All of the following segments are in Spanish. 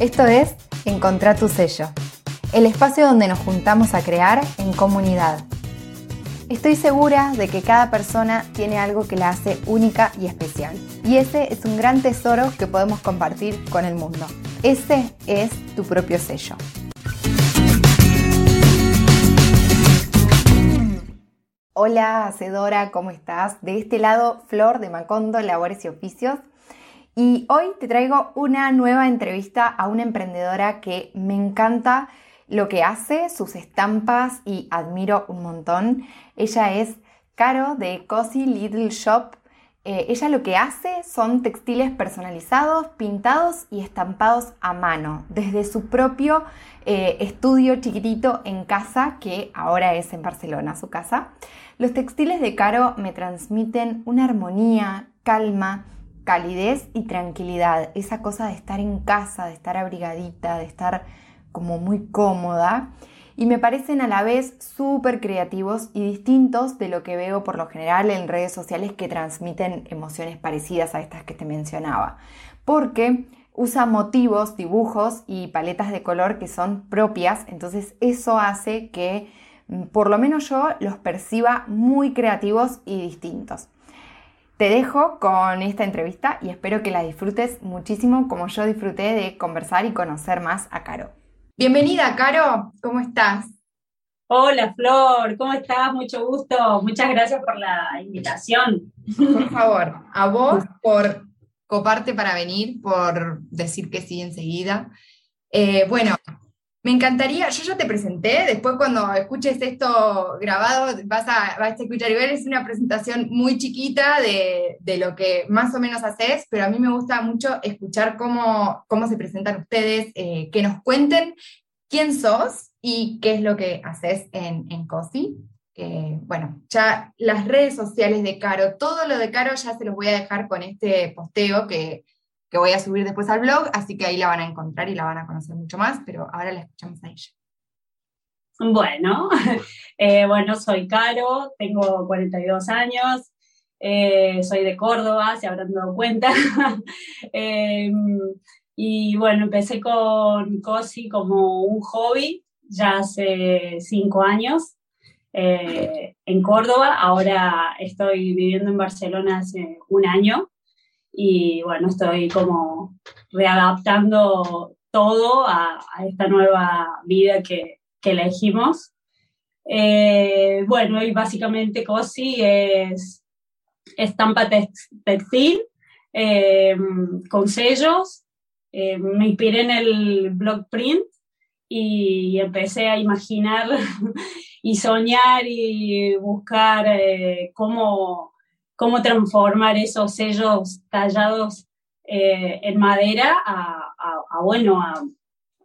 Esto es Encontrar tu sello, el espacio donde nos juntamos a crear en comunidad. Estoy segura de que cada persona tiene algo que la hace única y especial. Y ese es un gran tesoro que podemos compartir con el mundo. Ese es tu propio sello. Hola, Hacedora, ¿cómo estás? De este lado, Flor de Macondo, Labores y Oficios. Y hoy te traigo una nueva entrevista a una emprendedora que me encanta lo que hace, sus estampas y admiro un montón. Ella es Caro de Cozy Little Shop. Eh, ella lo que hace son textiles personalizados, pintados y estampados a mano, desde su propio eh, estudio chiquitito en casa, que ahora es en Barcelona, su casa. Los textiles de Caro me transmiten una armonía, calma, calidez y tranquilidad. Esa cosa de estar en casa, de estar abrigadita, de estar como muy cómoda. Y me parecen a la vez súper creativos y distintos de lo que veo por lo general en redes sociales que transmiten emociones parecidas a estas que te mencionaba. Porque usa motivos, dibujos y paletas de color que son propias, entonces eso hace que por lo menos yo los perciba muy creativos y distintos. Te dejo con esta entrevista y espero que la disfrutes muchísimo como yo disfruté de conversar y conocer más a Caro. Bienvenida, Caro, ¿cómo estás? Hola, Flor, ¿cómo estás? Mucho gusto. Muchas gracias por la invitación. Por favor, a vos por coparte para venir, por decir que sí enseguida. Eh, bueno, me encantaría, yo ya te presenté, después cuando escuches esto grabado vas a, vas a escuchar igual, es una presentación muy chiquita de, lo que más o menos haces, pero a mí me gusta mucho escuchar cómo, cómo se presentan ustedes, eh, que nos cuenten quién sos y qué es lo que haces en, en COSI. bueno, ya las redes sociales de Caro, todo lo de Caro ya se los voy a dejar con este posteo que que voy a subir después al blog, así que ahí la van a encontrar y la van a conocer mucho más, pero ahora la escuchamos a ella. Bueno, eh, bueno, soy Caro, tengo 42 años, eh, soy de Córdoba, se habrán dado cuenta. Em, y bueno, empecé con COSI como un hobby ya hace cinco años eh, en Córdoba, ahora estoy viviendo en Barcelona hace un año y bueno, estoy como readaptando todo a, esta nueva vida que, elegimos. Eh, bueno, y básicamente COSI es estampa textil eh, con sellos. Eh, me inspiré en el block print y empecé a imaginar y soñar y buscar cómo cómo transformar esos sellos tallados eh, en madera a, bueno,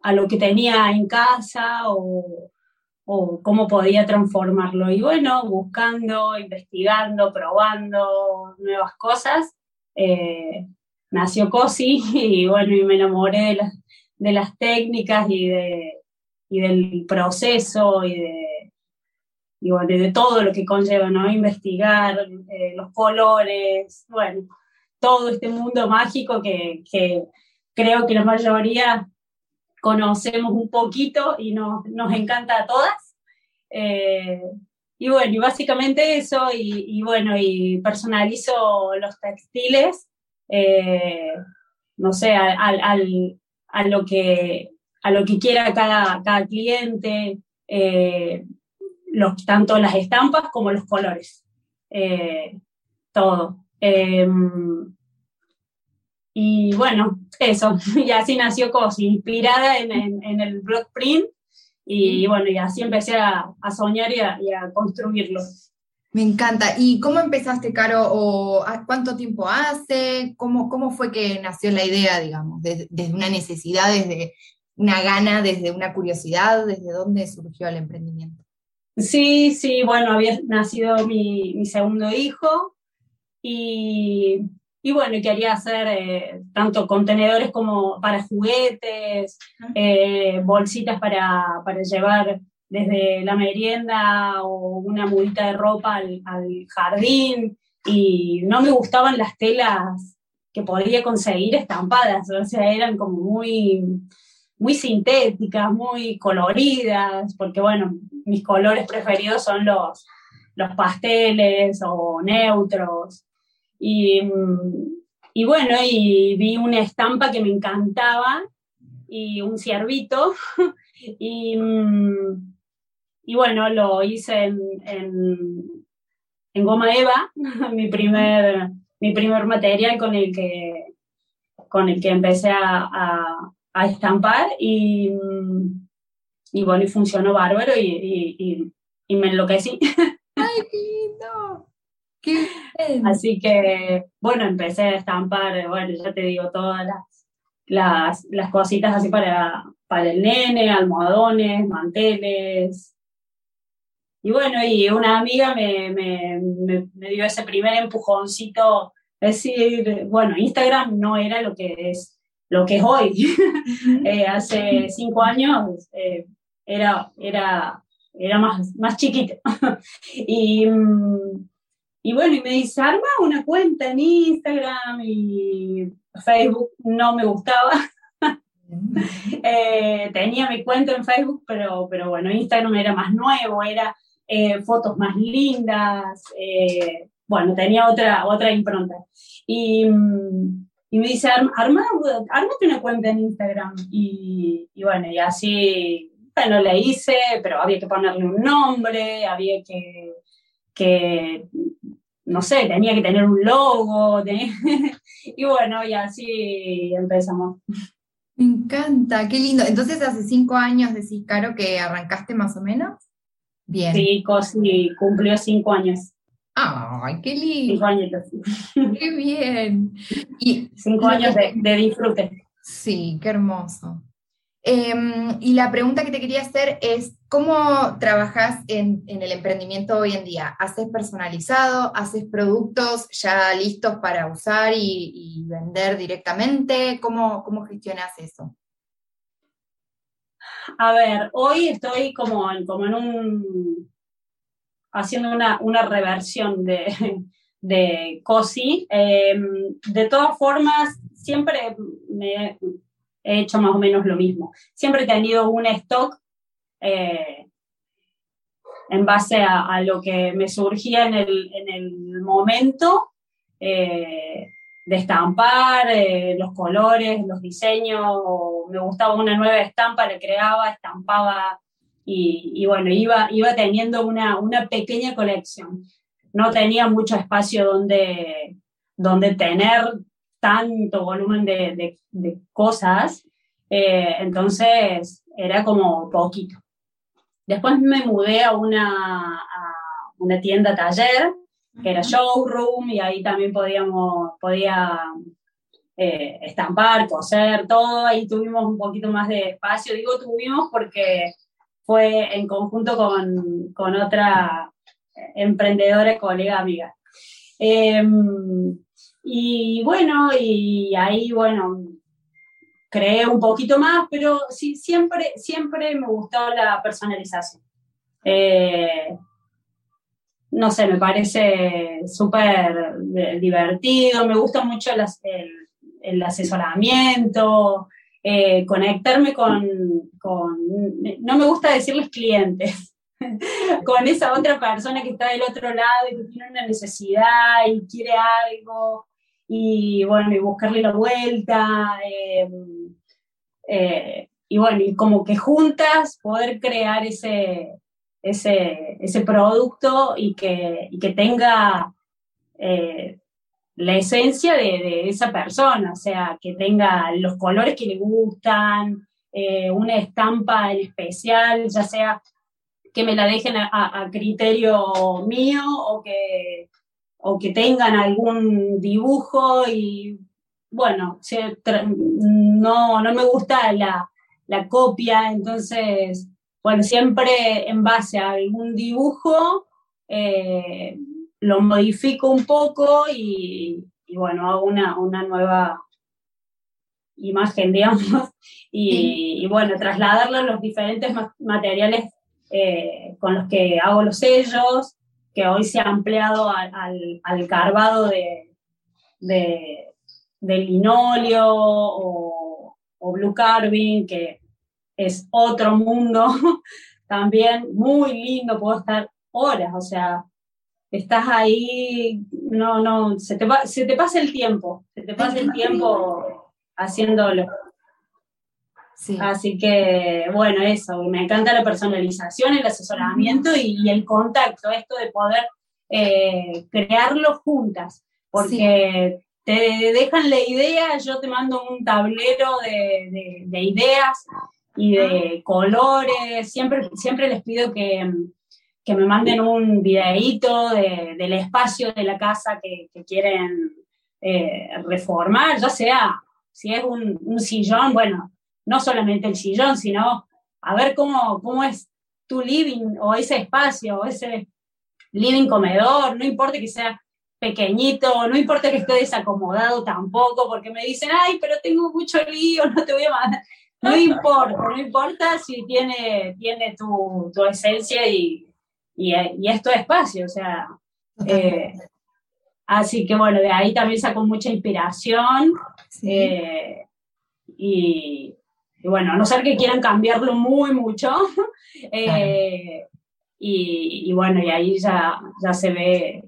a, lo que tenía en casa o, cómo podía transformarlo. Y bueno, buscando, investigando, probando nuevas cosas, eh, nació COSI y bueno, y me enamoré de, las técnicas y, de, y del proceso y de y de todo lo que conlleva, ¿no? Investigar eh, los colores, bueno, todo este mundo mágico que, creo que la mayoría conocemos un poquito y nos, nos encanta a todas. Eh, y bueno, y básicamente eso, y, bueno, y personalizo los textiles, eh, no sé, al, a, lo que, a lo que quiera cada, cada cliente tanto las estampas como los colores. Eh, todo. Em, y bueno, eso, y así nació COSI, inspirada en, el block print, y bueno, y así empecé a, soñar y a, construirlo. Me encanta. ¿Y cómo empezaste, Caro? ¿O cuánto tiempo hace? ¿Cómo, cómo fue que nació la idea, digamos? Desde, desde, una necesidad, desde una gana, desde una curiosidad, ¿desde dónde surgió el emprendimiento? Sí, sí, bueno, había nacido mi, segundo hijo y, y bueno, quería hacer eh, tanto contenedores como para juguetes, eh, bolsitas para, para, llevar desde la merienda o una mudita de ropa al, al, jardín. Y no me gustaban las telas que podía conseguir estampadas, o sea, eran como muy, muy sintéticas, muy coloridas, porque bueno, mis colores preferidos son los, los pasteles o neutros. Y, y bueno, y vi una estampa que me encantaba y un ciervito. y, y bueno, lo hice en, en, goma eva, mi primer, mi primer material con el que, con el que empecé a, a, estampar y, y, bueno, y funcionó bárbaro y, y, y me enloquecí. ¡Ay, qué lindo! ¡Qué Así que, bueno, empecé a estampar, bueno, ya te digo, todas las, las, las cositas así para, para el nene, almohadones, manteles. Y bueno, y una amiga me, me, me, dio ese primer empujoncito, es decir, bueno, Instagram no era lo que es, lo que es hoy. Eh, hace cinco años eh, era, era, era más, más chiquito. y, y bueno, y me dice, arma una cuenta en Instagram y Facebook no me gustaba. Eh, tenía mi cuenta en Facebook, pero, pero bueno, Instagram era más nuevo, era eh, fotos más lindas, eh, bueno, tenía otra, otra impronta. Y, y me dice, arma, armate una cuenta en Instagram. Y, y, bueno, y así, bueno, le hice, pero había que ponerle un nombre, había que, que no sé, tenía que tener un logo, y bueno, y así empezamos. Me encanta, qué lindo. Entonces, hace cinco años decís, Caro, que arrancaste más o menos. Bien. Sí, Cosi cumplió cinco años. ¡Ay, qué lindo! Cinco años. ¡Qué bien! Y, cinco años de, de disfrute. Sí, qué hermoso. Em, y la pregunta que te quería hacer es, ¿cómo trabajas en, el emprendimiento hoy en día? ¿Haces personalizado? ¿Haces productos ya listos para usar y, vender directamente? ¿Cómo, ¿Cómo, gestionas eso? A ver, hoy estoy como, como en un... haciendo una, reversión de, de COSI. Em, de todas formas, siempre me he hecho más o menos lo mismo. Siempre he tenido un stock eh, en base a, lo que me surgía en el, momento eh, de estampar, eh, los colores, los diseños, me gustaba una nueva estampa, le creaba, estampaba y, bueno, iba, iba teniendo una, una, pequeña colección. No tenía mucho espacio donde, donde tener tanto volumen de, cosas, eh, entonces era como poquito. Después me mudé a una, una tienda taller, que era showroom, y ahí también podíamos, podía eh, estampar, coser, todo, ahí tuvimos un poquito más de espacio, digo tuvimos porque fue en conjunto con, con otra emprendedora, colega, amiga. Em, y bueno, y ahí, bueno, creé un poquito más, pero sí, siempre, siempre me gustó la personalización. Eh, no sé, me parece súper divertido, me gusta mucho el, asesoramiento, eh, conectarme con, con, no me gusta decirles clientes, con esa otra persona que está del otro lado y que tiene una necesidad y quiere algo y bueno, y buscarle la vuelta, eh, eh, y bueno, y como que juntas poder crear ese, ese, ese producto y que, que tenga eh, la esencia de, esa persona, o sea, que tenga los colores que le gustan, una estampa en especial, ya sea que me la dejen a criterio mío o que o que tengan algún dibujo y bueno, no, no me gusta la, copia, entonces, bueno, siempre en base a algún dibujo eh, lo modifico un poco y, bueno, hago una, una, nueva imagen, digamos, y, bueno, trasladarlo a los diferentes materiales eh, con los que hago los sellos, que hoy se ha ampliado al, al, carvado de, de, del linóleo o, o blue carving, que es otro mundo también muy lindo, puedo estar horas, o sea, estás ahí, no, no, se te, se te pasa el tiempo, se te pasa el tiempo haciéndolo. Así que, bueno, eso, me encanta la personalización, el asesoramiento y, el contacto, esto de poder eh, crearlo juntas, porque te dejan la idea, yo te mando un tablero de, ideas y de colores, siempre, siempre les pido que, me manden un videíto del espacio de la casa que, quieren eh, reformar, ya sea, si es un, sillón, bueno, no solamente el sillón, sino a ver cómo, cómo es tu living o ese espacio, o ese living comedor, no importa que sea pequeñito, no importa que esté desacomodado tampoco, porque me dicen, ay, pero tengo mucho lío, no te voy a mandar. No importa, no importa si tiene, tiene tu, esencia y, y, es tu espacio, o sea. Eh, así que bueno, de ahí también saco mucha inspiración. Eh, y, bueno, a no ser que quieran cambiarlo muy mucho. Eh, y, bueno, y ahí ya, ya se ve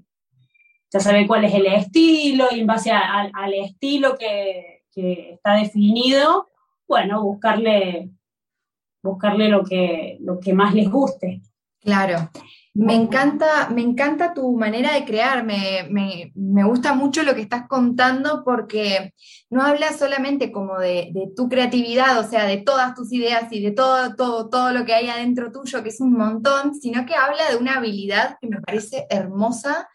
ya sabe cuál es el estilo y en base al estilo que, está definido, bueno, buscarle, buscarle lo, que, lo que más les guste. Claro. Me encanta, me encanta tu manera de crear, me, gusta mucho lo que estás contando porque no hablas solamente como de, de, tu creatividad, o sea, de todas tus ideas y de todo, todo, todo lo que hay adentro tuyo, que es un montón, sino que habla de una habilidad que me parece hermosa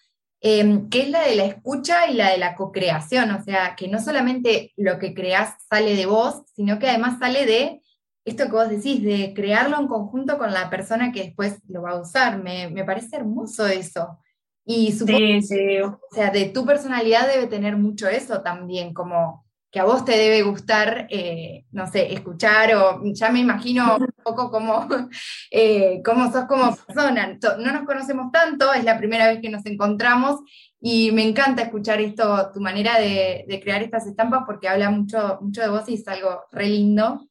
Em, que es la de la escucha y la de la co-creación, o sea, que no solamente lo que creas sale de vos, sino que además sale de esto que vos decís, de crearlo en conjunto con la persona que después lo va a usar. Me, parece hermoso eso. Y supongo o sea, de tu personalidad debe tener mucho eso también, como que a vos te debe gustar, eh, no sé, escuchar o ya me imagino un poco como, eh, cómo sos como persona. No nos conocemos tanto, es la primera vez que nos encontramos y me encanta escuchar esto, tu manera de, crear estas estampas porque habla mucho, mucho de vos y es algo re lindo.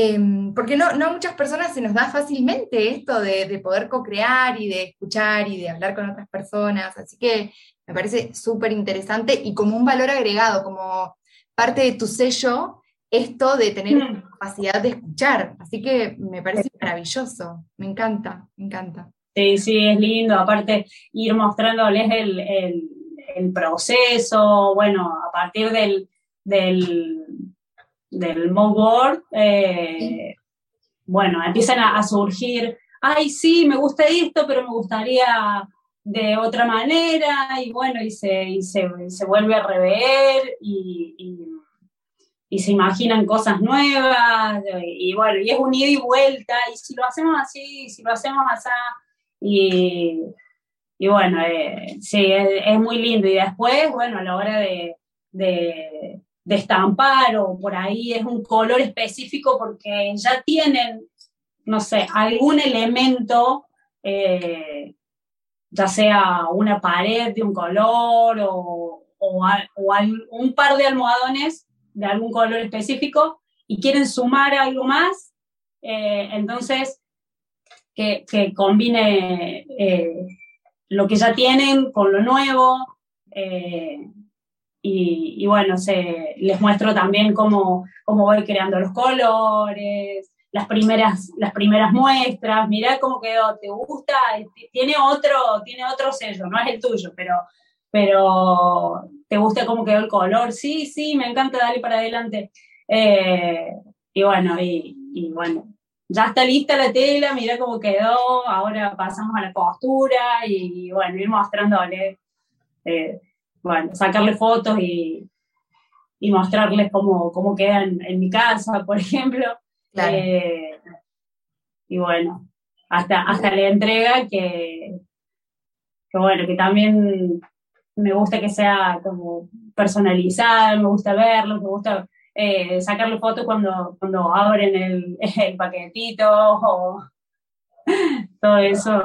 Em, porque no, no a muchas personas se nos da fácilmente esto de, de poder co-crear y de escuchar y de hablar con otras personas, así que me parece súper interesante y como un valor agregado, como parte de tu sello esto de tener mm. capacidad de escuchar. Así que me parece maravilloso, me encanta, me encanta. Sí, sí, es lindo. Aparte, ir mostrándoles el, el, proceso, bueno, a partir del, del, del board, eh, bueno, empiezan a, surgir, ay, sí, me gusta esto, pero me gustaría de otra manera, y bueno, y se, y se, se vuelve a rever, y, y se imaginan cosas nuevas, y, bueno, y es un ida y vuelta, y si lo hacemos así, si lo hacemos así, y, y bueno, eh, sí, es, muy lindo. Y después, bueno, a la hora de, de, estampar o por ahí es un color específico porque ya tienen, no sé, algún elemento, eh, ya sea una pared de un color o, o, un par de almohadones de algún color específico y quieren sumar algo más, eh, entonces que, combine eh, lo que ya tienen con lo nuevo. Y, bueno, se, les muestro también cómo, cómo voy creando los colores, las primeras, las primeras muestras, mirá cómo quedó, ¿te gusta? Tiene otro, tiene otro sello, no es el tuyo, pero pero ¿te gusta cómo quedó el color? Sí, sí, me encanta, darle para adelante. Eh, y bueno, y, bueno, ya está lista la tela, mira cómo quedó, ahora pasamos a la costura y, bueno, ir mostrándole, eh, bueno, sacarle fotos y, y mostrarles cómo, cómo quedan en mi casa, por ejemplo. Eh, y bueno, hasta, hasta la entrega que, que bueno, que también me gusta que sea como personalizado, me gusta verlo, me gusta eh, sacarle fotos cuando, cuando abren el, el paquetito o todo eso.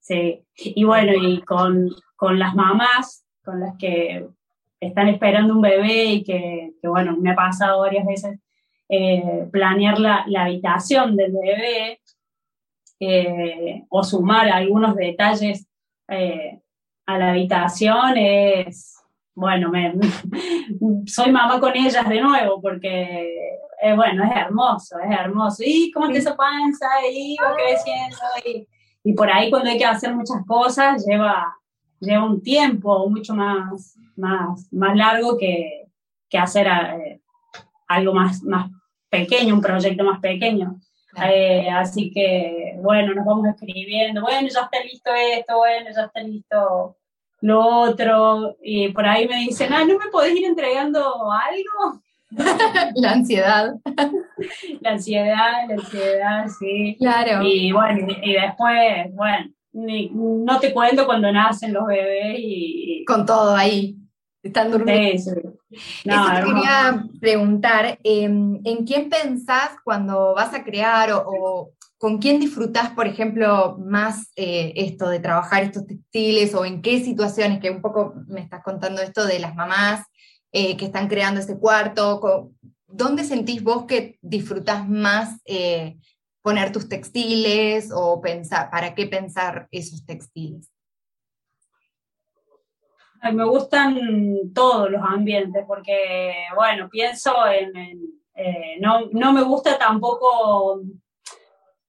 sí. Y bueno, y con, con, las mamás con las que están esperando un bebé y que, bueno, me ha pasado varias veces eh, planear la, habitación del bebé eh, o sumar algunos detalles a la habitación es, bueno, me, soy mamá con ellas de nuevo porque, bueno, es hermoso, es hermoso. Y cómo te esa panza y va creciendo y, y por ahí cuando hay que hacer muchas cosas lleva lleva un tiempo mucho más, más, más largo que, que hacer eh, algo más, más pequeño, un proyecto más pequeño. Eh, así que, bueno, nos vamos escribiendo, bueno, ya está listo esto, bueno, ya está listo lo otro, y por ahí me dicen, ah, ¿no me podés ir entregando algo? la ansiedad. La ansiedad, la ansiedad, sí. Claro. Y bueno, y después, bueno, no te cuento cuando nacen los bebés y... Con todo ahí, están durmiendo. Sí, No, te quería preguntar, em, ¿en quién pensás cuando vas a crear o, con quién disfrutás, por ejemplo, más eh, esto de trabajar estos textiles o en qué situaciones, que un poco me estás contando esto de las mamás eh, que están creando ese cuarto, ¿dónde sentís vos que disfrutás más eh, poner tus textiles o pensar, para qué pensar esos textiles? Me gustan todos los ambientes porque, bueno, pienso en, eh, no, me gusta tampoco,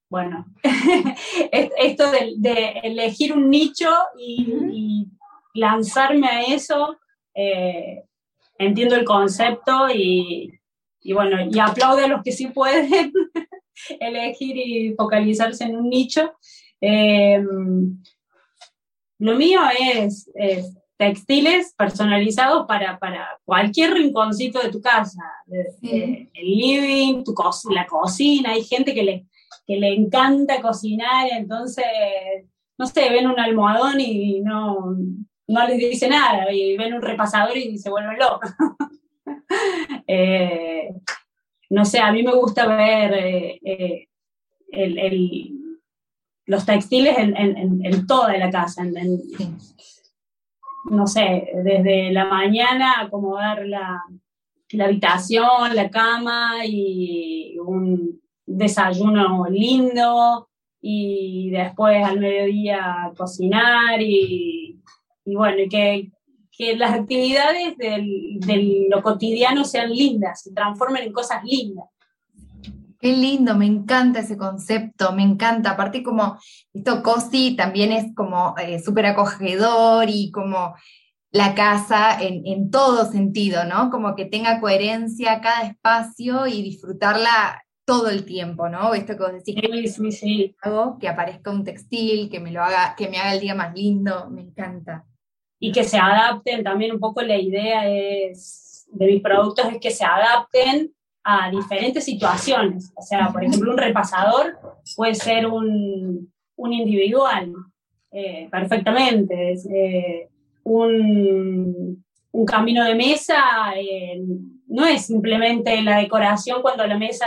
bueno, esto de, elegir un nicho y, lanzarme a eso, eh, entiendo el concepto y, y, bueno, y aplaudo a los que sí pueden, elegir y focalizarse en un nicho. Eh, lo mío es, textiles personalizados para, cualquier rinconcito de tu casa, el living, tu la cocina, hay gente que le, que le encanta cocinar, entonces, no sé, ven un almohadón y no, no les dice nada, y ven un repasador y se vuelven locos. eh, no sé, a mí me gusta ver eh, eh, los textiles en, toda la casa, no sé, desde la mañana acomodar la, la habitación, la cama y un desayuno lindo y después al mediodía cocinar y, y bueno, y que, que las actividades de lo cotidiano sean lindas, se transformen en cosas lindas. Qué lindo, me encanta ese concepto, me encanta. Aparte como esto cosi también es como eh, súper acogedor y como la casa en, todo sentido, ¿no? Como que tenga coherencia cada espacio y disfrutarla todo el tiempo, ¿no? Esto que vos decís, sí, sí, que aparezca un textil, que me lo haga, que me haga el día más lindo, me encanta y que se adapten, también un poco la idea es, de mis productos es que se adapten a diferentes situaciones. O sea, por ejemplo, un repasador puede ser un, un individual, eh, perfectamente. Eh, un, un, camino de mesa eh, no es simplemente la decoración cuando la mesa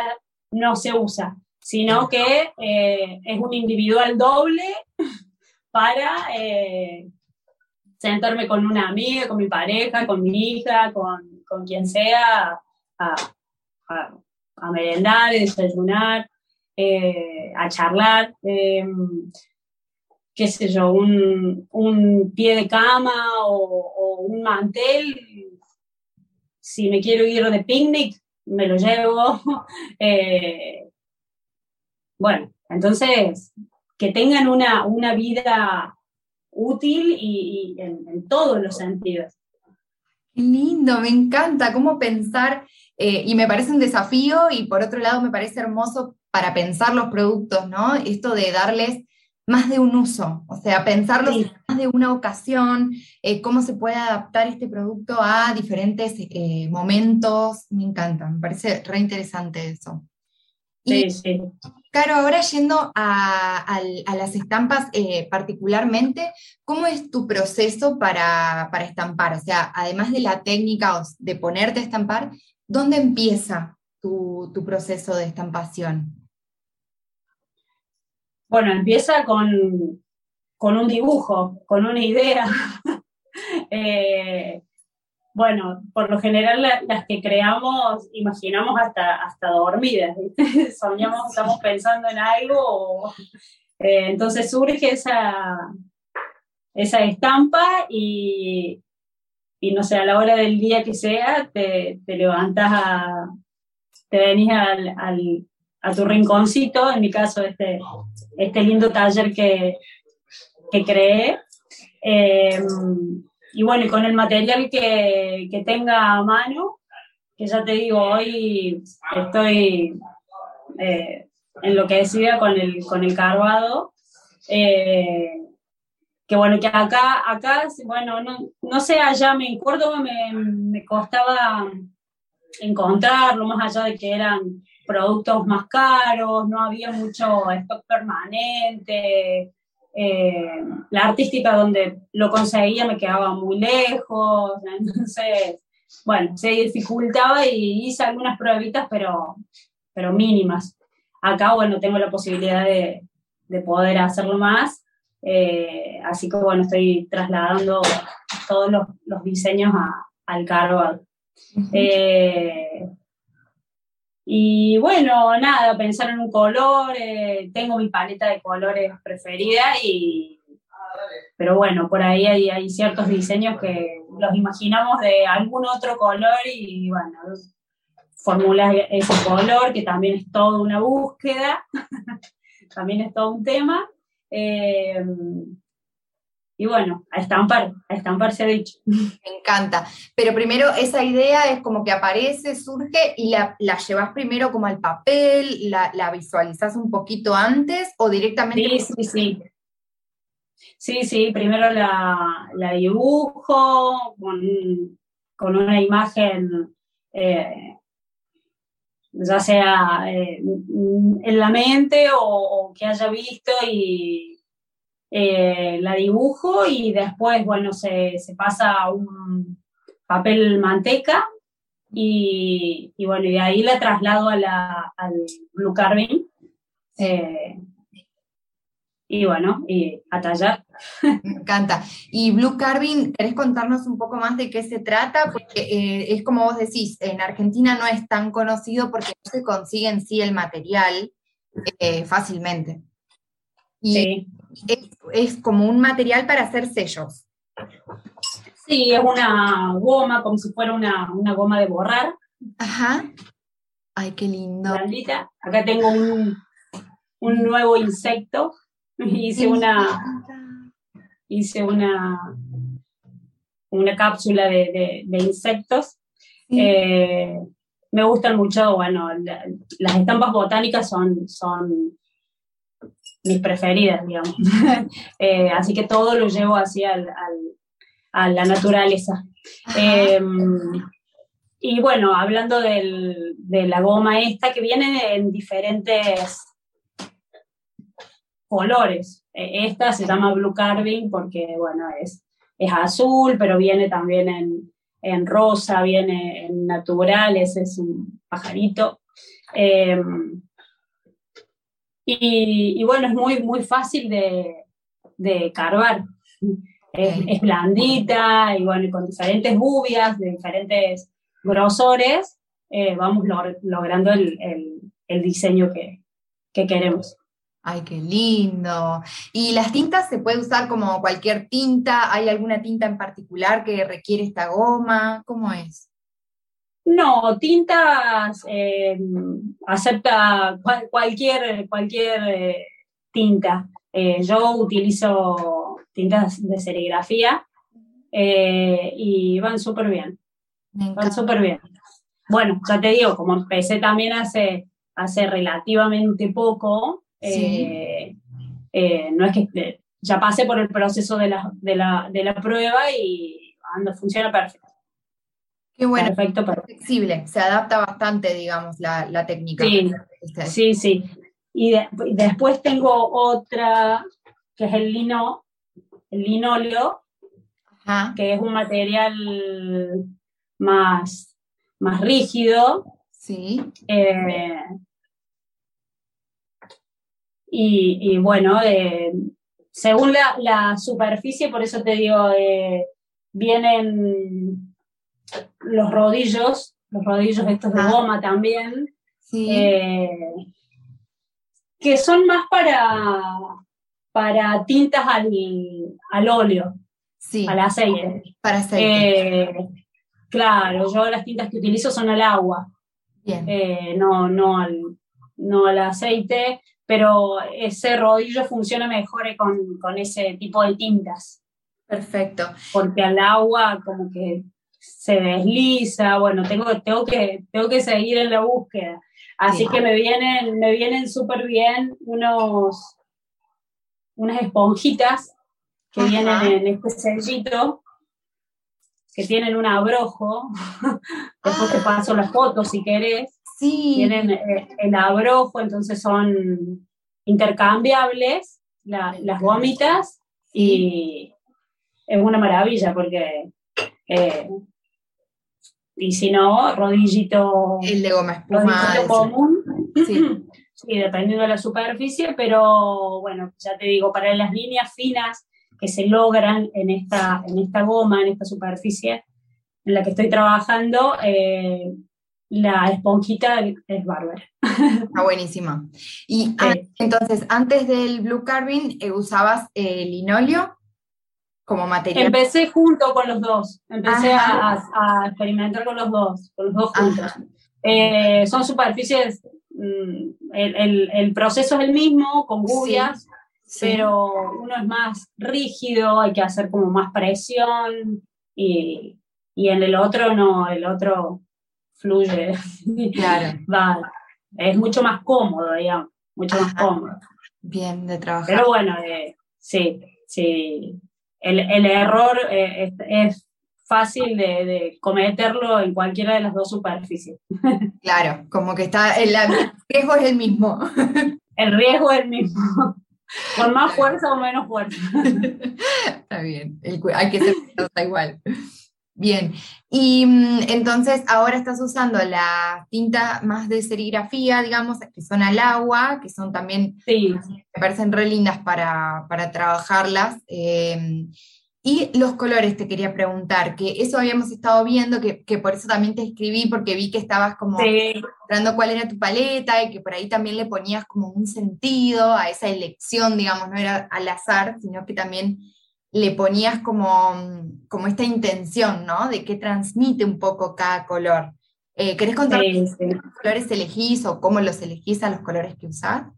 no se usa, sino que es un individual doble para sentarme con una amiga, con mi pareja, con mi hija, con, con quien sea, a, merendar, a desayunar, eh, a charlar, em, qué sé yo, un, un, pie de cama o, un mantel. Si me quiero ir de picnic, me lo llevo. Eh, bueno, entonces, que tengan una, una vida útil y, en, todos los sentidos. Qué lindo, me encanta cómo pensar, eh, y me parece un desafío y por otro lado me parece hermoso para pensar los productos, ¿no? Esto de darles más de un uso, o sea, pensarlos más de una ocasión, eh, cómo se puede adaptar este producto a diferentes eh, momentos, me encanta, me parece re interesante eso. Sí, sí. Claro, ahora yendo a, las estampas eh, particularmente, ¿cómo es tu proceso para, estampar? O sea, además de la técnica de ponerte a estampar, ¿dónde empieza tu, proceso de estampación? Bueno, empieza con, un dibujo, con una idea. Eh, bueno, por lo general las que creamos imaginamos hasta, hasta dormidas, soñamos, estamos pensando en algo, eh, entonces surge esa, esa estampa y, y, no sé, a la hora del día que sea, te, te levantas a, te venís al, al, a tu rinconcito, en mi caso este, este lindo taller que, que creé. Eh, y bueno, con el material que, que, tenga a mano, que ya te digo, hoy estoy eh, enloquecida con el, con el carbado. Eh, que bueno, que acá, acá bueno, no, no sé, allá me acuerdo, me, me costaba encontrarlo, más allá de que eran productos más caros, no había mucho stock permanente, eh, la artística donde lo conseguía me quedaba muy lejos, entonces, bueno, se dificultaba y hice algunas pruebitas, pero, pero mínimas. Acá, bueno, tengo la posibilidad de, de poder hacerlo más, eh, así que, bueno, estoy trasladando todos los, los diseños a, al Carval. Eh, y bueno, nada, pensar en un color, eh, tengo mi paleta de colores preferida y... Pero bueno, por ahí hay, ciertos diseños que los imaginamos de algún otro color y bueno, formulas ese color que también es toda una búsqueda, también es todo un tema. Eh, y bueno, a estampar, a estampar se ha dicho. Me encanta. Pero primero esa idea es como que aparece, surge y la, la llevas primero como al papel, la, la visualizas un poquito antes o directamente. Sí, sí, sí. Sí, sí, primero la, la dibujo con, con, una imagen, eh, ya sea eh, en la mente o, o que haya visto y eh, la dibujo y después, bueno, se, se, pasa a un papel manteca y, y, bueno, y de ahí la traslado a la, al blue carving. Eh, y bueno, y a tallar. Me encanta. Y Blue Carving, ¿querés contarnos un poco más de qué se trata? Porque eh, es como vos decís, en Argentina no es tan conocido porque no se consigue en sí el material eh, fácilmente. Y sí es, como un material para hacer sellos. Sí, es una goma, como si fuera una, goma de borrar. Ajá. Ay, qué lindo. Acá tengo un, nuevo insecto. Hice una. Hice una. Una cápsula de, insectos. Eh, me gustan mucho, bueno, las estampas botánicas son, son mis preferidas, digamos. Eh, así que todo lo llevo así al, a la naturaleza. Em, y bueno, hablando del, de la goma esta, que viene en diferentes colores. E, esta se llama Blue Carving porque, bueno, es, es azul, pero viene también en, en rosa, viene en naturales, es un pajarito. Eh, y, bueno, es muy, muy fácil de, de carvar. Es, blandita y bueno, con diferentes bubias de diferentes grosores, eh, vamos logrando el, el, diseño que, que queremos. Ay, qué lindo. ¿Y las tintas se puede usar como cualquier tinta? ¿Hay alguna tinta en particular que requiere esta goma? ¿Cómo es? No, tintas eh, acepta cualquier, cualquier eh, tinta. Eh, yo utilizo tintas de serigrafía y van súper bien. Van súper bien. Bueno, ya te digo, como empecé también hace, hace relativamente poco, no es que ya pasé por el proceso de la, de la, de la prueba y ando, funciona perfecto. Qué bueno, perfecto, flexible, se adapta bastante, digamos, la, técnica. Sí, sí, Y, después tengo otra, que es el lino, el linóleo, que es un material más, más rígido. Sí. Eh, y, bueno, eh, según la, superficie, por eso te digo, eh, vienen los rodillos, los rodillos estos de goma también, eh, que son más para, para tintas al, al óleo, al aceite. Para aceite. Eh, claro, yo las tintas que utilizo son al agua, eh, no, no, al, no al aceite, pero ese rodillo funciona mejor con, con ese tipo de tintas. Perfecto. Porque al agua como que se desliza, bueno, tengo, tengo, que, tengo que seguir en la búsqueda. Así que me vienen, me vienen súper bien unos, unas esponjitas que vienen en este sellito, que tienen un abrojo. Después te paso las fotos si querés. Sí. Tienen eh, el abrojo, entonces son intercambiables las gomitas y es una maravilla porque eh, y si no, rodillito, el de goma espuma, común, sí. dependiendo de la superficie, pero bueno, ya te digo, para las líneas finas que se logran en esta, en esta goma, en esta superficie en la que estoy trabajando, eh, la esponjita es bárbara. Está buenísima. Y entonces, antes del Blue Carbon, eh, ¿usabas el linoleo? Como material? Empecé junto con los dos, empecé a, experimentar con los dos, con los dos juntos. Eh, son superficies, mm, el, proceso es el mismo, con gubias, pero uno es más rígido, hay que hacer como más presión y, en el otro no, el otro fluye. Claro. Va, es mucho más cómodo, digamos, mucho más cómodo. Bien, de trabajar. Pero bueno, eh, sí, sí, el, error eh, es, fácil de, cometerlo en cualquiera de las dos superficies. Claro, como que está, el, riesgo es el mismo. El riesgo es el mismo. Con más fuerza o menos fuerza. Está bien, hay que ser igual. Bien, y mm, entonces ahora estás usando la tinta más de serigrafía, digamos, que son al agua, que son también, sí. me parecen re lindas para, trabajarlas. Em, y los colores, te quería preguntar, que eso habíamos estado viendo, que, por eso también te escribí, porque vi que estabas como mostrando cuál era tu paleta y que por ahí también le ponías como un sentido a esa elección, digamos, no era al azar, sino que también le ponías como, como esta intención, ¿no? De qué transmite un poco cada color. Eh, ¿Querés contar qué colores elegís o cómo los elegís a los colores que usás?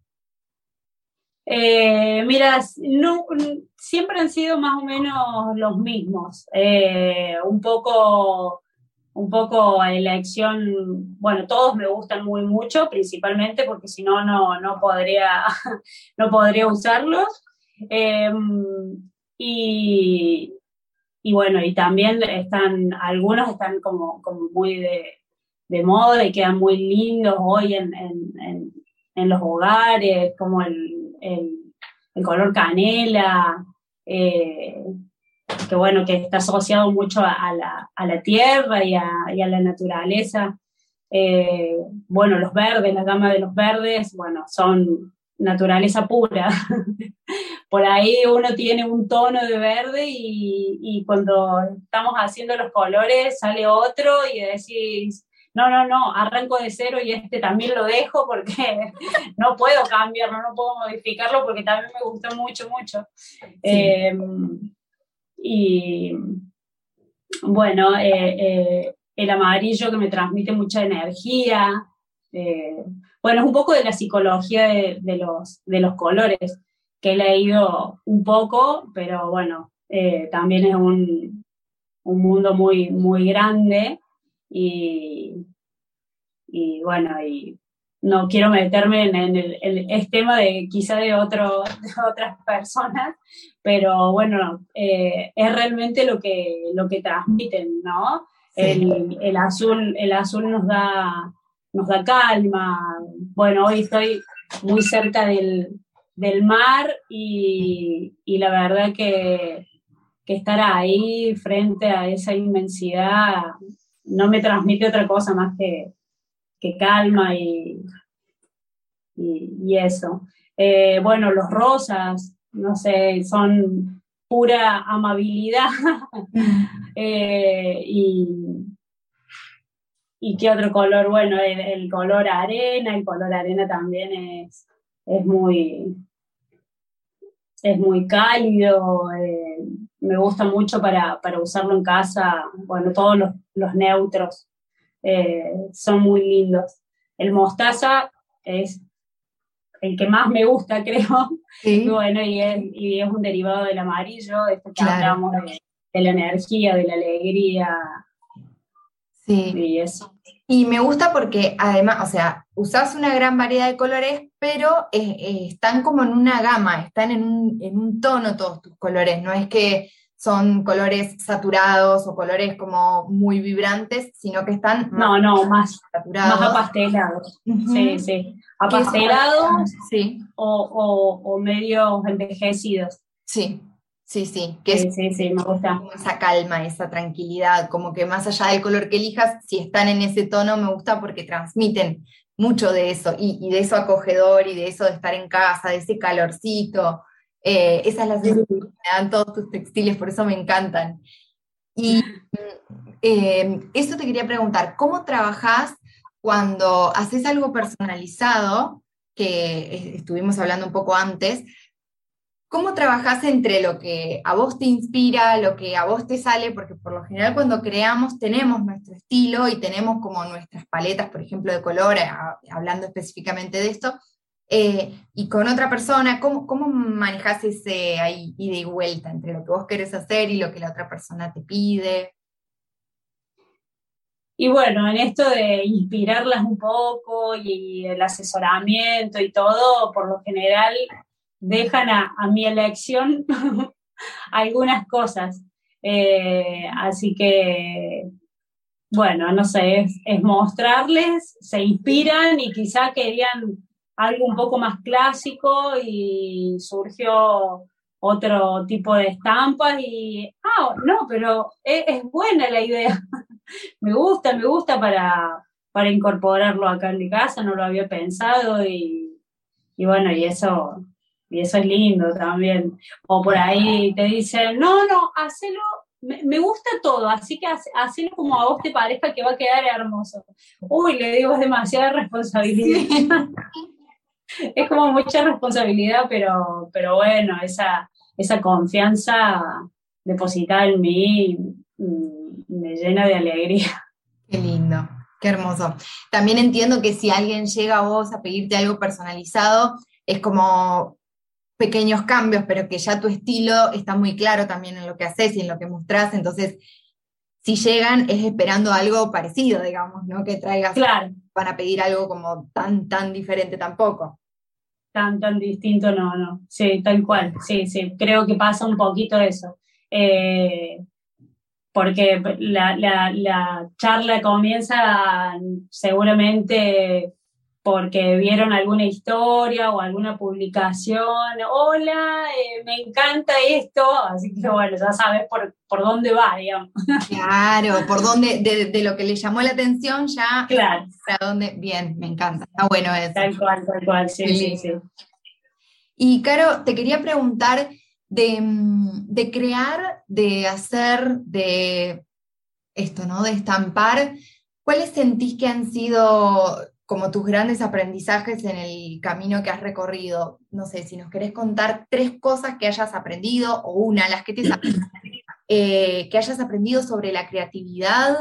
Eh, mira, no, siempre han sido más o menos los mismos. Eh, un poco un poco elección, bueno, todos me gustan muy mucho, principalmente porque si no, no podría, no podría usarlos. Y, y bueno, y también están, algunos están como, como muy de, de moda y quedan muy lindos hoy en, en, en, los hogares, como el, el, color canela, eh, que bueno, que está asociado mucho a la, a la tierra y a, y a, la naturaleza. Eh, bueno, los verdes, la gama de los verdes, bueno, son naturaleza pura. Por ahí uno tiene un tono de verde y, cuando estamos haciendo los colores sale otro y decís, no, no, no, arranco de cero y este también lo dejo porque no puedo cambiarlo, no puedo modificarlo porque también me gustó mucho, mucho. Em, y bueno, eh, eh, el amarillo que me transmite mucha energía. Bueno, es un poco de la psicología de, los, de los colores que he leído un poco, pero bueno, eh, también es un, mundo muy, muy grande y, y bueno, y no quiero meterme en, el, tema de quizá de, otro, otras personas, pero bueno, eh, es realmente lo que, lo que transmiten, ¿no? El, el, azul, el azul nos da nos da calma. Bueno, hoy estoy muy cerca del, mar y, la verdad que, estar ahí frente a esa inmensidad no me transmite otra cosa más que, calma y, y, eso. Eh, bueno, los rosas, no sé, son pura amabilidad eh, y, ¿Y qué otro color? Bueno, el, color arena, el color arena también es, es muy es muy cálido, eh, me gusta mucho para, usarlo en casa, bueno, todos los, neutros eh, son muy lindos. El mostaza es el que más me gusta, creo, y bueno, y es, un derivado del amarillo, esto que hablamos de, de, la energía, de la alegría. Sí. Y eso. Y me gusta porque además, o sea, usas una gran variedad de colores, pero eh, están como en una gama, están en un, tono todos tus colores, no es que son colores saturados o colores como muy vibrantes, sino que están no, no, más saturados. Más apastelados. Sí, sí. Apastelados sí. O, o, o medio envejecidos. Sí, Sí, sí, que sí, sí, sí, me gusta. Esa calma, esa tranquilidad, como que más allá del color que elijas, si están en ese tono, me gusta porque transmiten mucho de eso, y, de eso acogedor, y de eso de estar en casa, de ese calorcito. Eh, esa es la sensación que me dan todos tus textiles, por eso me encantan. Y eh, eso te quería preguntar, ¿cómo trabajas cuando haces algo personalizado, que estuvimos hablando un poco antes, ¿Cómo trabajas entre lo que a vos te inspira, lo que a vos te sale? Porque por lo general cuando creamos tenemos nuestro estilo y tenemos como nuestras paletas, por ejemplo, de color, hablando específicamente de esto, eh, y con otra persona, ¿cómo, cómo manejas ese ahí ida y vuelta entre lo que vos querés hacer y lo que la otra persona te pide? Y bueno, en esto de inspirarlas un poco y el asesoramiento y todo, por lo general dejan a, mi elección algunas cosas. Eh, así que, bueno, no sé, es, mostrarles, se inspiran y quizá querían algo un poco más clásico y surgió otro tipo de estampas y, ah, no, pero es, es buena la idea. me gusta, me gusta para, para incorporarlo acá en mi casa, no lo había pensado y, y bueno, y eso y eso es lindo también. O por ahí te dicen, no, no, hacelo, me, gusta todo, así que hacelo como a vos te parezca que va a quedar hermoso. Uy, le digo, es demasiada responsabilidad. es como mucha responsabilidad, pero, pero bueno, esa, esa confianza depositada en mí mm, me llena de alegría. Qué lindo. Qué hermoso. También entiendo que si alguien llega a vos a pedirte algo personalizado, es como pequeños cambios, pero que ya tu estilo está muy claro también en lo que haces y en lo que mostrás, entonces si llegan es esperando algo parecido, digamos, ¿no? Que traigas, claro. van a pedir algo como tan, tan diferente tampoco. Tan, tan distinto, no, no, sí, tal cual, sí, sí, creo que pasa un poquito eso. Eh, porque la, la charla comienza seguramente porque vieron alguna historia o alguna publicación, hola, eh, me encanta esto, así que bueno, ya sabes por, por dónde va, digamos. Claro, por dónde, de, lo que le llamó la atención ya, claro. para dónde, bien, me encanta, está bueno eso. Tal cual, tal cual, sí, sí, sí. Y Caro, te quería preguntar de, de crear, de hacer, de esto, ¿no? De estampar, ¿cuáles sentís que han sido como tus grandes aprendizajes en el camino que has recorrido. No sé, si nos querés contar tres cosas que hayas aprendido, o una, las que te eh, que hayas aprendido sobre la creatividad,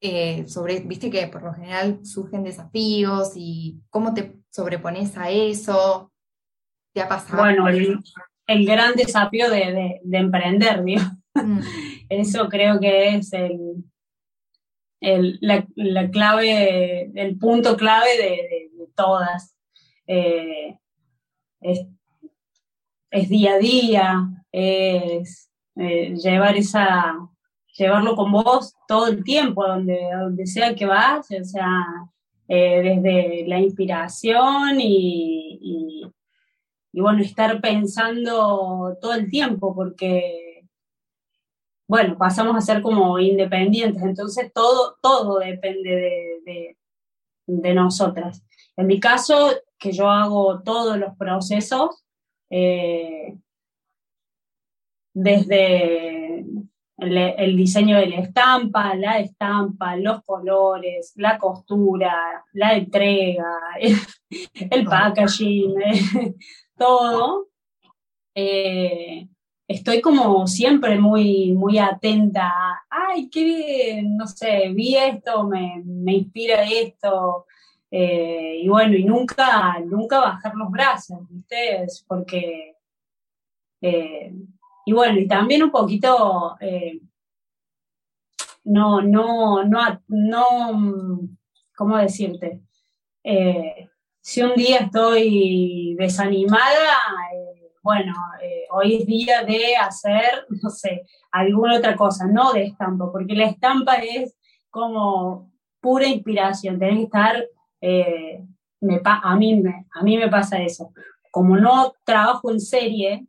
eh, sobre, viste que por lo general surgen desafíos y cómo te sobrepones a eso. ¿Te ha pasado? Bueno, el, gran desafío de, emprender, ¿no? Mm. Eso creo que es el, el, la, la, clave, el punto clave de, todas. Eh, es, día a día, es eh, llevar esa, llevarlo con vos todo el tiempo, donde, donde sea que vas, o sea, eh, desde la inspiración y, y, bueno, estar pensando todo el tiempo, porque bueno, pasamos a ser como independientes, entonces todo, todo depende de, nosotras. En mi caso, que yo hago todos los procesos, eh, desde el, diseño de la estampa, la estampa, los colores, la costura, la entrega, el, packaging, todo. Eh, estoy como siempre muy, muy atenta. Ay, qué no sé, vi esto, me, inspira esto. Eh, y bueno, y nunca, nunca bajar los brazos, ¿viste? Porque eh, y bueno, y también un poquito, eh, no, no, no, no, ¿cómo decirte? Si un día estoy desanimada, eh, bueno, hoy es día de hacer, no sé, alguna otra cosa, no de estampa, porque la estampa es como pura inspiración, tenés que estar, me, a, mí a mí me pasa eso. Como no trabajo en serie,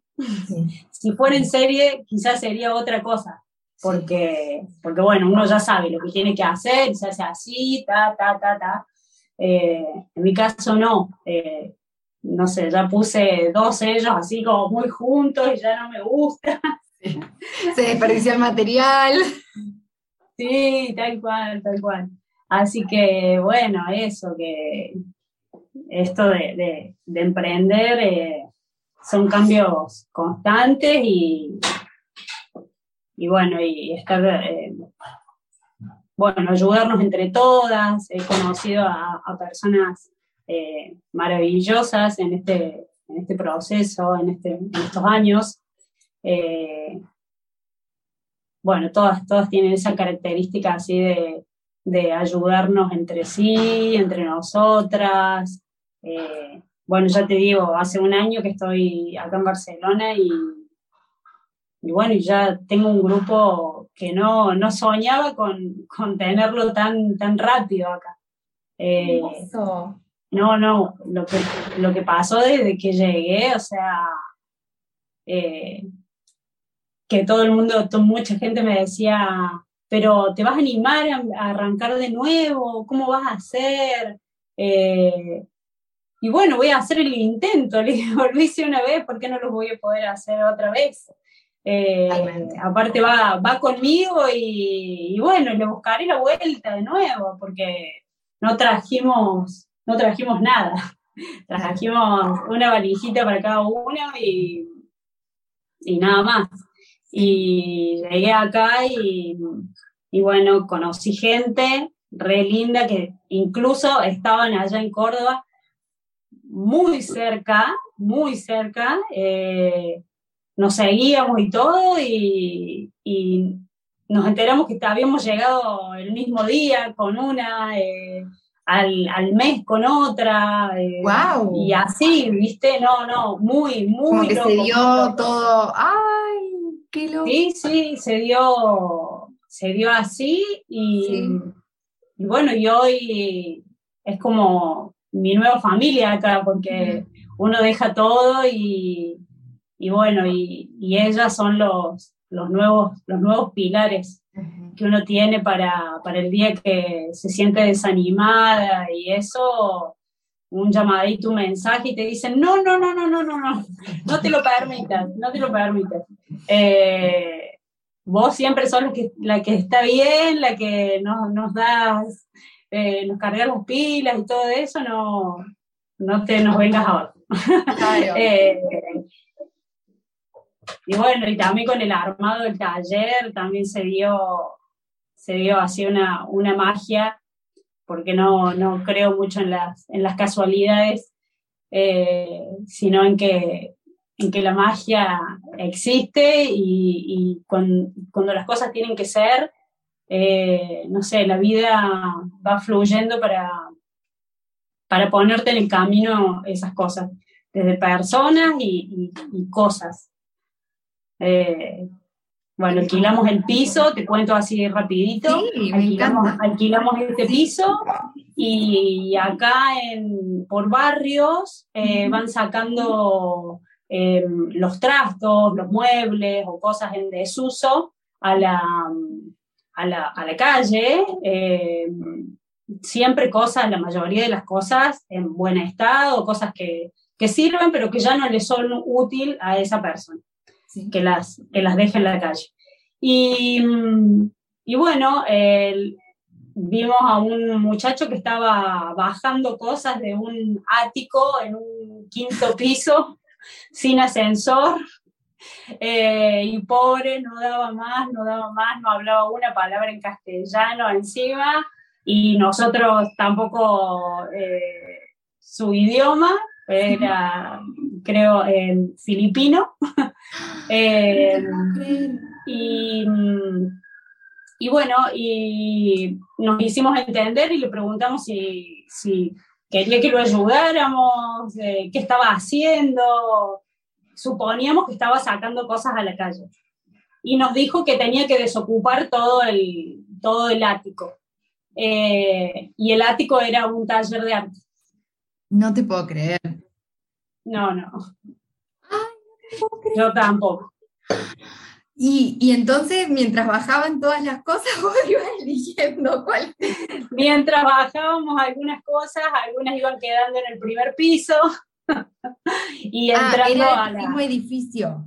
si fuera en serie, quizás sería otra cosa, porque, porque bueno, uno ya sabe lo que tiene que hacer, se hace así, ta, ta, ta, ta. Eh, en mi caso no, eh, no sé, ya puse dos sellos así como muy juntos y ya no me gusta. Se desperdició el material. Sí, tal cual, tal cual. Así que bueno, eso, que esto de, emprender eh, son cambios constantes y, y bueno, y estar, eh, bueno, ayudarnos entre todas. He conocido a, personas eh, maravillosas en este, en este proceso, en, este, estos años. Eh, bueno, todas, todas tienen esa característica así de, de ayudarnos entre sí, entre nosotras. Bueno, ya te digo, hace un año que estoy acá en Barcelona y, bueno, ya tengo un grupo que no, no soñaba con, con, tenerlo tan, tan rápido acá. Eh, no, no, lo que, lo que pasó desde que llegué, o sea, eh, que todo el mundo, mucha gente me decía, pero ¿te vas a animar a, arrancar de nuevo? ¿Cómo vas a hacer? Eh, y bueno, voy a hacer el intento, le dije, lo hice una vez, ¿por qué no lo voy a poder hacer otra vez? Eh, aparte va, va conmigo y, bueno, le buscaré la vuelta de nuevo, porque no trajimos, no trajimos nada. Trajimos una valijita para cada uno y, y nada más. Y llegué acá y, y bueno, conocí gente re linda que incluso estaban allá en Córdoba muy cerca, muy cerca, eh, nos seguíamos y todo, y, nos enteramos que habíamos llegado el mismo día con una, eh, al, mes con otra, wow. Eh, y así, ¿viste? No, no, muy, muy Como que se dio todo, ¡ay! ¡Qué loco! Sí, sí, se dio, se dio así, y, y bueno, y hoy es como mi nueva familia acá, porque uno deja todo y, y bueno, y, y, ellas son los, los, nuevos, los nuevos pilares que uno tiene para, para el día que se siente desanimada y eso, un llamadito, un mensaje y te dicen, no, no, no, no, no, no, no, no te lo permitas, no te lo permitas. Eh, vos siempre sos la que, la que está bien, la que nos, nos das eh, nos cargamos pilas y todo eso, no, no te nos vengas ahora. eh, y bueno, y también con el armado del taller también se dio, se dio así una, una magia, porque no, no creo mucho en las, en las casualidades, eh, sino en que, en que la magia existe y, y cuando las cosas tienen que ser, eh, no sé, la vida va fluyendo para, para ponerte en el camino esas cosas, desde personas y, cosas. Eh, bueno, alquilamos el piso, te cuento así rapidito, alquilamos, este piso y acá en, por barrios eh, van sacando los trastos, los muebles o cosas en desuso a la, a la, a la calle, eh, siempre cosas, la mayoría de las cosas en buen estado, cosas que, que sirven, pero que ya no le son útil a esa persona, que, las, que las deje en la calle. Y, y bueno, vimos a un muchacho que estaba bajando cosas de un ático en un quinto piso sin ascensor. Eh, y pobre, no daba más, no daba más, no hablaba una palabra en castellano encima y nosotros tampoco eh, su idioma era, creo, filipino. Eh, y, y, bueno, y nos hicimos entender y le preguntamos si, si quería que lo ayudáramos, eh, qué estaba haciendo. Suponíamos que estaba sacando cosas a la calle. Y nos dijo que tenía que desocupar todo el, todo el ático. Eh, y el ático era un taller de arte. No te puedo creer. No, no. Yo tampoco. Y, entonces, mientras bajaban todas las cosas, vos ibas eligiendo cuál. Mientras bajábamos algunas cosas, algunas iban quedando en el primer piso y ah, entrando al mismo edificio.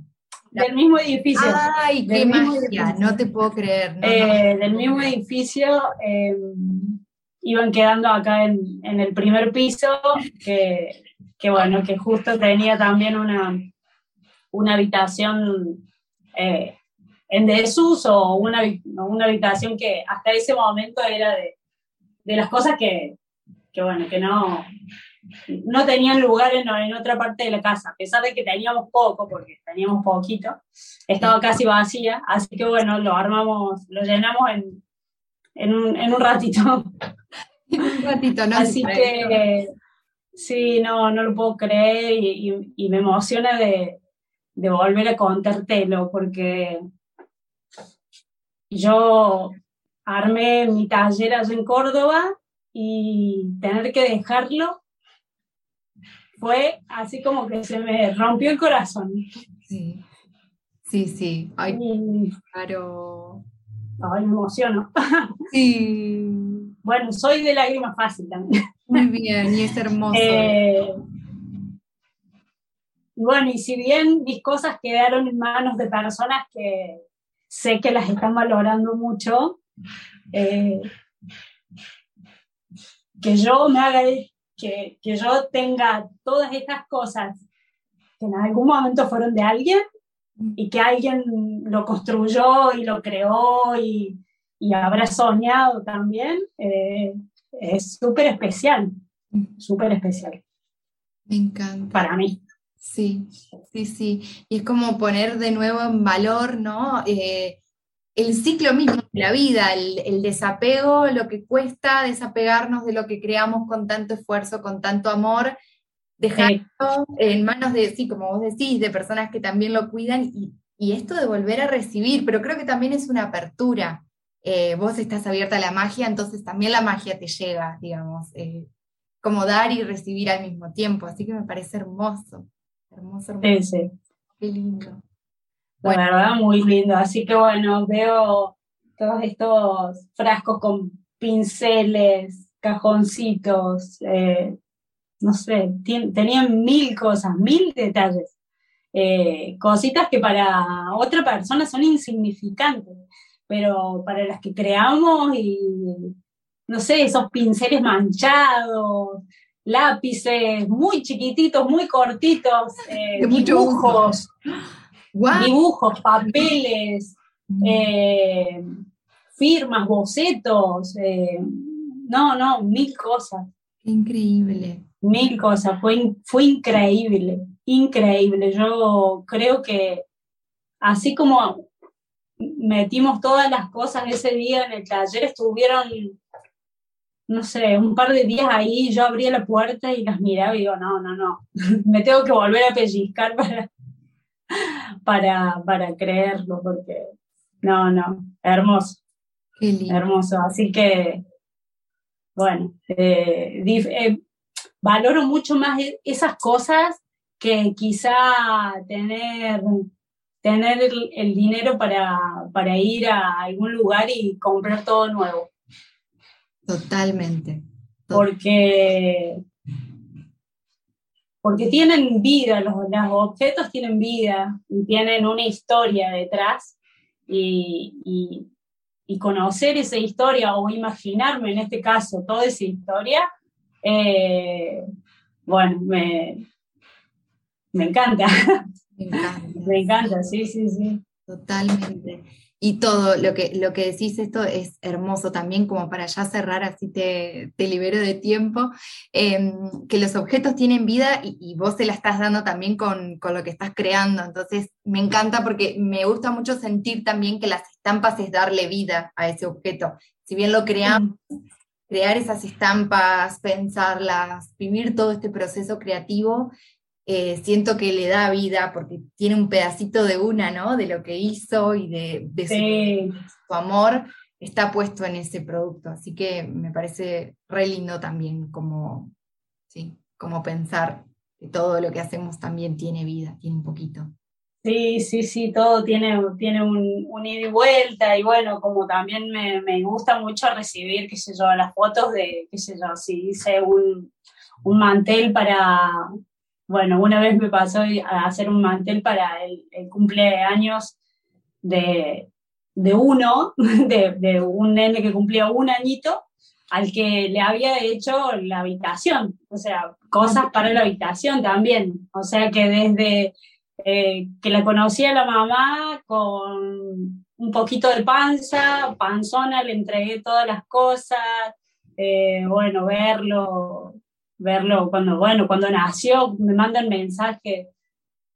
Del mismo edificio. ¡Ay, qué magia! No te puedo creer. Eh, del mismo edificio em, iban quedando acá en, en el primer piso, que que bueno, que justo tenía también una, una habitación eh, en desuso una, una habitación que hasta ese momento era de, de las cosas que, que, bueno, que no, no tenían lugar en, en, otra parte de la casa, a pesar de que teníamos poco, porque teníamos poquito, estaba casi vacía, así que bueno, lo armamos, lo llenamos en, en, un, en un ratito. En un ratito, ¿no? Así que, Sí, no, no lo puedo creer y, me emociona de, volver a contártelo porque yo armé mi taller allá en Córdoba y tener que dejarlo fue así como que se me rompió el corazón. Sí, sí, sí. Ay, claro. Ay, me emociono. Sí. Bueno, soy de lágrimas fácil también. Muy bien, y es hermoso. Eh, bueno, y si bien mis cosas quedaron en manos de personas que sé que las están valorando mucho, eh, que yo me haga, que, que yo tenga todas estas cosas que en algún momento fueron de alguien y que alguien lo construyó y lo creó y, y habrá soñado también, eh, es súper especial, súper especial. Me encanta. Para mí. Sí, sí, sí. Y es como poner de nuevo en valor, ¿no? Eh, el ciclo mismo de la vida, el, desapego, lo que cuesta desapegarnos de lo que creamos con tanto esfuerzo, con tanto amor, dejarlo en manos de, sí, como vos decís, de personas que también lo cuidan y, y esto de volver a recibir, pero creo que también es una apertura, eh, vos estás abierta a la magia, entonces también la magia te llega, digamos, eh, como dar y recibir al mismo tiempo. Así que me parece hermoso, hermoso, hermoso. Sí, sí. Qué lindo. La verdad, muy lindo. Así que bueno, veo todos estos frascos con pinceles, cajoncitos, eh, no sé, tenían mil cosas, mil detalles. cositas que para otra persona son insignificantes pero para las que creamos y, no sé, esos pinceles manchados, lápices muy chiquititos, muy cortitos, eh, dibujos, dibujos, papeles, mm. eh, firmas, bocetos, eh, no, no, mil cosas. Increíble. Mil cosas, fue, fue increíble, increíble. Yo creo que así como metimos todas las cosas ese día en el taller, estuvieron, no sé, un par de días ahí, yo abría la puerta y las miraba y digo, no, no, no, me tengo que volver a pellizcar para, para, para creerlo, porque no, no, hermoso, hermoso, así que, bueno, eh, eh, valoro mucho más e-, esas cosas que quizá tener tener el, dinero para, ir a algún lugar y comprar todo nuevo. Totalmente. Porque, porque tienen vida, los, los, objetos tienen vida y tienen una historia detrás y, conocer esa historia o imaginarme en este caso toda esa historia, eh, bueno, me, me encanta. Me encanta. me encanta, sí, sí, sí. Totalmente. Y todo lo que, lo que decís, esto es hermoso también, como para ya cerrar, así te, te libero de tiempo, em, que los objetos tienen vida y, vos se la estás dando también con, con, lo que estás creando. Entonces, me encanta porque me gusta mucho sentir también que las estampas es darle vida a ese objeto. Si bien lo creamos, crear esas estampas, pensarlas, vivir todo este proceso creativo, eh, siento que le da vida porque tiene un pedacito de una, ¿no? De lo que hizo y de, su, amor está puesto en ese producto. Así que me parece re lindo también como, sí, como pensar que todo lo que hacemos también tiene vida, tiene un poquito. Sí, sí, sí, todo tiene, tiene un, ida y vuelta y bueno, como también me, me, gusta mucho recibir, qué sé yo, las fotos de, qué sé yo, si hice un, un mantel para, bueno, una vez me pasó a hacer un mantel para el, cumpleaños de, uno, de, un nene que cumplía un añito, al que le había hecho la habitación, o sea, cosas para la habitación también. O sea que desde eh, que la conocía la mamá con un poquito de panza, panzona, le entregué todas las cosas, eh, bueno, verlo, verlo cuando, bueno, cuando nació, me mandan mensaje,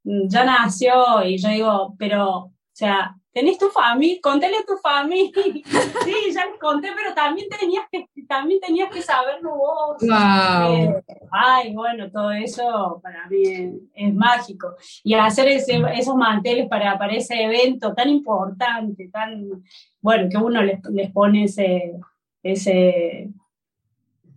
mm, ya nació, y yo digo, pero, o sea, ¿tenés tu familia? Contale a tu familia. sí, ya les conté, pero también tenías que, también tenías que saberlo vos. Eh, ay, bueno, todo eso para mí es, mágico. Y hacer esos manteles para, para ese evento tan importante, tan, bueno, que uno les, les pone ese, ese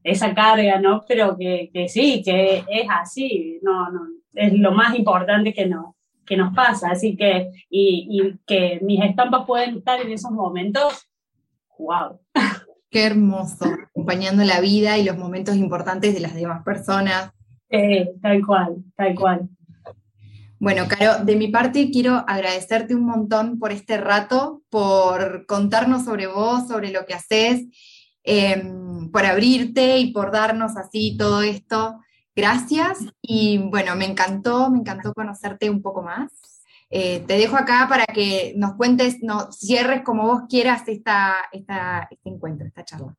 esa carga, ¿no? Pero que, que, sí, que es así, no, no, es lo más importante que, no, que nos pasa, así que, y, y que mis estampas pueden estar en esos momentos, wow. Qué hermoso, acompañando la vida y los momentos importantes de las demás personas. Eh, tal cual, tal cual. Bueno, Caro, de mi parte quiero agradecerte un montón por este rato, por contarnos sobre vos, sobre lo que haces Em, por abrirte y por darnos así todo esto. Gracias y bueno, me encantó, me encantó conocerte un poco más. Eh, te dejo acá para que nos cuentes, no, cierres como vos quieras esta, esta, este encuentro, esta charla.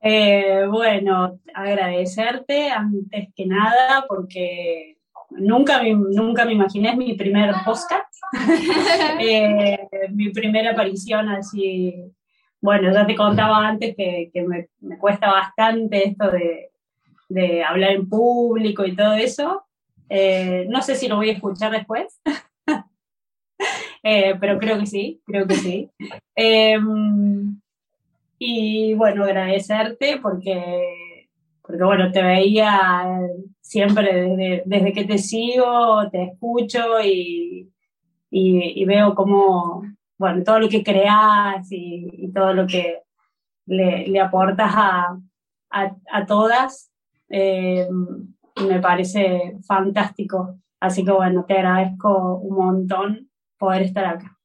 Eh, bueno, agradecerte antes que nada porque nunca me, nunca me imaginé mi primer podcast, eh, mi primera aparición así bueno, ya te contaba antes que, me, cuesta bastante esto de, hablar en público y todo eso. Eh, no sé si lo voy a escuchar después, eh, pero creo que sí, creo que sí. Em, y bueno, agradecerte porque, porque bueno, te veía siempre desde, que te sigo, te escucho y, y veo cómo, bueno, todo lo que creas y, todo lo que le, aportas a, todas, eh, me parece fantástico. Así que bueno, te agradezco un montón poder estar acá.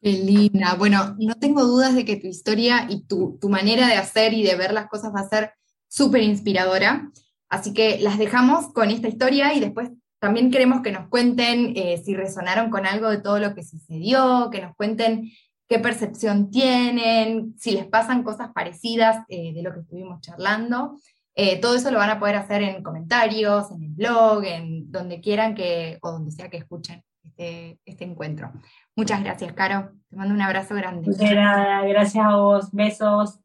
Qué linda. Bueno, no tengo dudas de que tu historia y tu, tu manera de hacer y de ver las cosas va a ser súper inspiradora. Así que las dejamos con esta historia y después también queremos que nos cuenten eh, si resonaron con algo de todo lo que sucedió, que nos cuenten qué percepción tienen, si les pasan cosas parecidas eh, de lo que estuvimos charlando. Eh, todo eso lo van a poder hacer en comentarios, en el blog, en donde quieran que, o donde sea que escuchen este, este encuentro. Muchas gracias, Caro. Te mando un abrazo grande. gracias a vos. Besos.